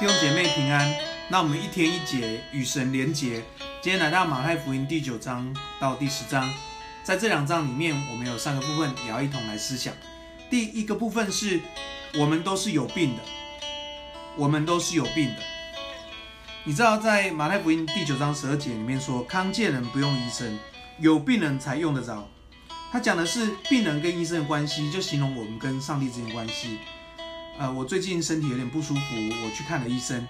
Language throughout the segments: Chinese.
弟兄姐妹平安。那我们一天一节与神连结，今天来到马太福音第九章到第十章，在这两章里面，我们有三个部分也要一同来思想。第一个部分是，我们都是有病的，我们都是有病的。你知道，在马太福音第九章十二节里面说，康健人不用医生，有病人才用得着。他讲的是病人跟医生的关系，就形容我们跟上帝之间关系。呃，我最近身体有点不舒服，我去看了医生。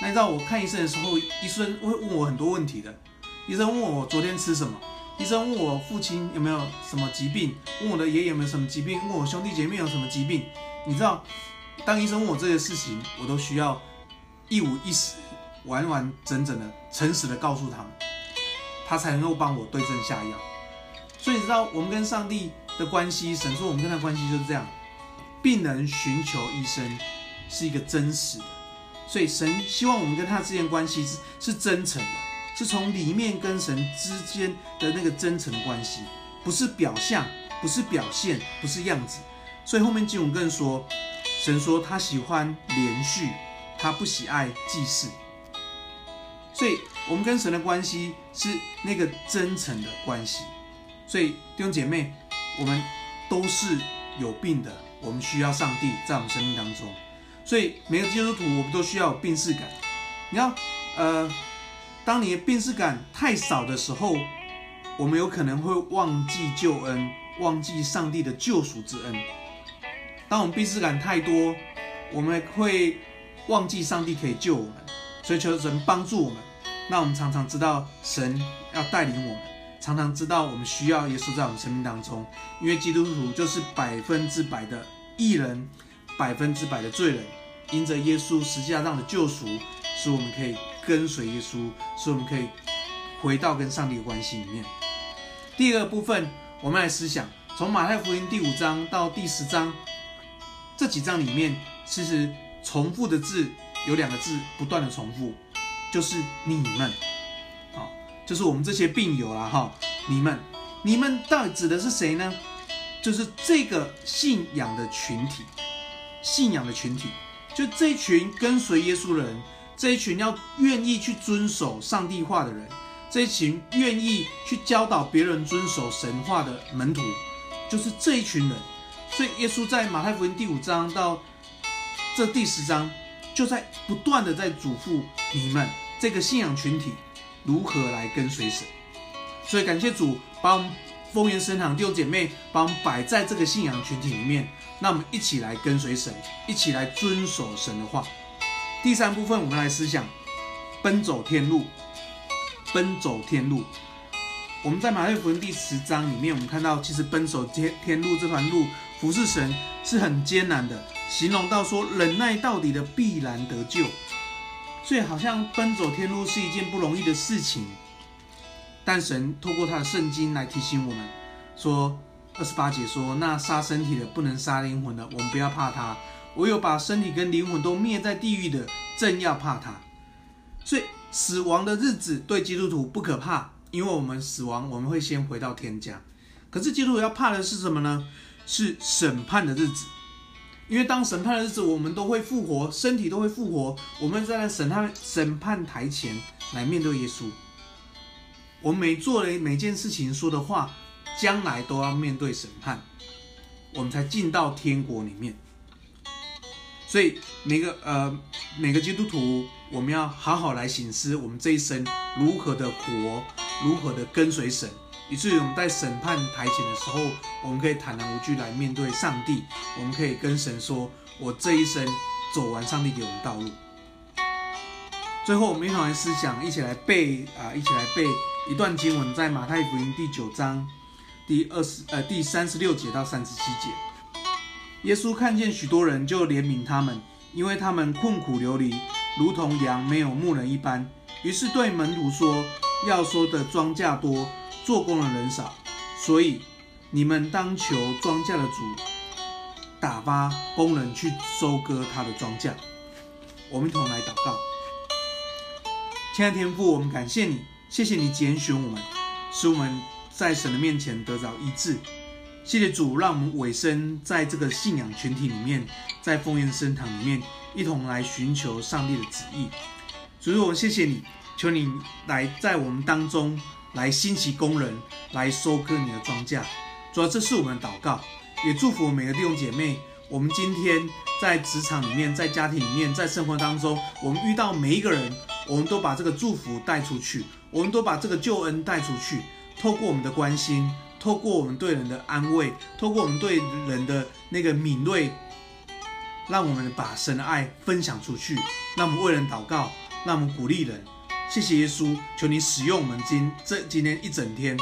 那你知道我看医生的时候，医生会问我很多问题的。医生问我昨天吃什么，医生问我父亲有没有什么疾病，问我的爷爷有没有什么疾病，问我兄弟姐妹有什么疾病。你知道，当医生问我这些事情，我都需要一五一十、完完整整的、诚实的告诉他们，他才能够帮我对症下药。所以你知道，我们跟上帝的关系，神说我们跟他关系就是这样。病人寻求医生是一个真实的，所以神希望我们跟他之间关系是是真诚的，是从里面跟神之间的那个真诚关系，不是表象，不是表现，不是样子。所以后面经文更说，神说他喜欢连续，他不喜爱祭祀。所以我们跟神的关系是那个真诚的关系。所以弟兄姐妹，我们都是有病的。我们需要上帝在我们生命当中，所以每个基督徒我们都需要有病识感。你要，呃，当你的病识感太少的时候，我们有可能会忘记救恩，忘记上帝的救赎之恩。当我们病识感太多，我们会忘记上帝可以救我们，所以求神帮助我们。那我们常常知道神要带领我们。常常知道我们需要耶稣在我们生命当中，因为基督徒就是百分之百的义人，百分之百的罪人，因着耶稣十字架上的救赎，使我们可以跟随耶稣，使我们可以回到跟上帝的关系里面。第二部分，我们来思想，从马太福音第五章到第十章这几章里面，其实重复的字有两个字不断的重复，就是你们。就是我们这些病友啦，哈，你们，你们到底指的是谁呢？就是这个信仰的群体，信仰的群体，就这一群跟随耶稣的人，这一群要愿意去遵守上帝话的人，这一群愿意去教导别人遵守神话的门徒，就是这一群人。所以耶稣在马太福音第五章到这第十章，就在不断的在嘱咐你们这个信仰群体。如何来跟随神？所以感谢主，把我们丰源神堂弟兄姐妹把我们摆在这个信仰群体里面，那我们一起来跟随神，一起来遵守神的话。第三部分，我们来思想奔走天路。奔走天路，我们在马太福音第十章里面，我们看到其实奔走天天路这段路服侍神是很艰难的，形容到说忍耐到底的必然得救。所以好像奔走天路是一件不容易的事情，但神透过他的圣经来提醒我们说，二十八节说，那杀身体的不能杀灵魂的，我们不要怕他；唯有把身体跟灵魂都灭在地狱的，正要怕他。所以死亡的日子对基督徒不可怕，因为我们死亡，我们会先回到天家。可是基督徒要怕的是什么呢？是审判的日子。因为当审判的日子，我们都会复活，身体都会复活。我们在审判审判台前来面对耶稣。我们每做的每件事情说的话，将来都要面对审判，我们才进到天国里面。所以每个呃每个基督徒，我们要好好来省思，我们这一生如何的活，如何的跟随神。以至于我们在审判台前的时候，我们可以坦然无惧来面对上帝。我们可以跟神说：“我这一生走完上帝给我们道路。”最后，我们一同来思想，一起来背啊，一起来背一段经文，在马太福音第九章第二十呃第三十六节到三十七节。耶稣看见许多人，就怜悯他们，因为他们困苦流离，如同羊没有牧人一般。于是对门徒说：“要说的庄稼多。”做工的人少，所以你们当求庄稼的主打发工人去收割他的庄稼。我们一同来祷告，亲爱的天父，我们感谢你，谢谢你拣选我们，使我们在神的面前得着医治。谢谢主，让我们委身在这个信仰群体里面，在丰原圣堂里面，一同来寻求上帝的旨意。主，我谢谢你，求你来在我们当中来兴起工人，来收割你的庄稼。主要这是我们的祷告，也祝福每个弟兄姐妹。我们今天在职场里面，在家庭里面，在生活当中，我们遇到每一个人，我们都把这个祝福带出去，我们都把这个救恩带出去。透过我们的关心，透过我们对人的安慰，透过我们对人的那个敏锐，让我们把神的爱分享出去。让我们为人祷告，让我们鼓励人。谢谢耶稣，求你使用我们今这今天一整天，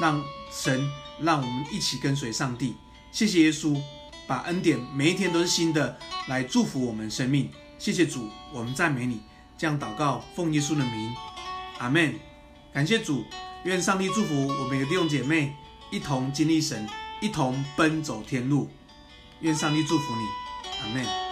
让神让我们一起跟随上帝。谢谢耶稣。把恩典每一天都是新的，来祝福我们生命。谢谢主，我们赞美你。这样祷告，奉耶稣的名，阿门。感谢主，愿上帝祝福我们每个弟兄姐妹，一同经历神，一同奔走天路。愿上帝祝福你，阿门。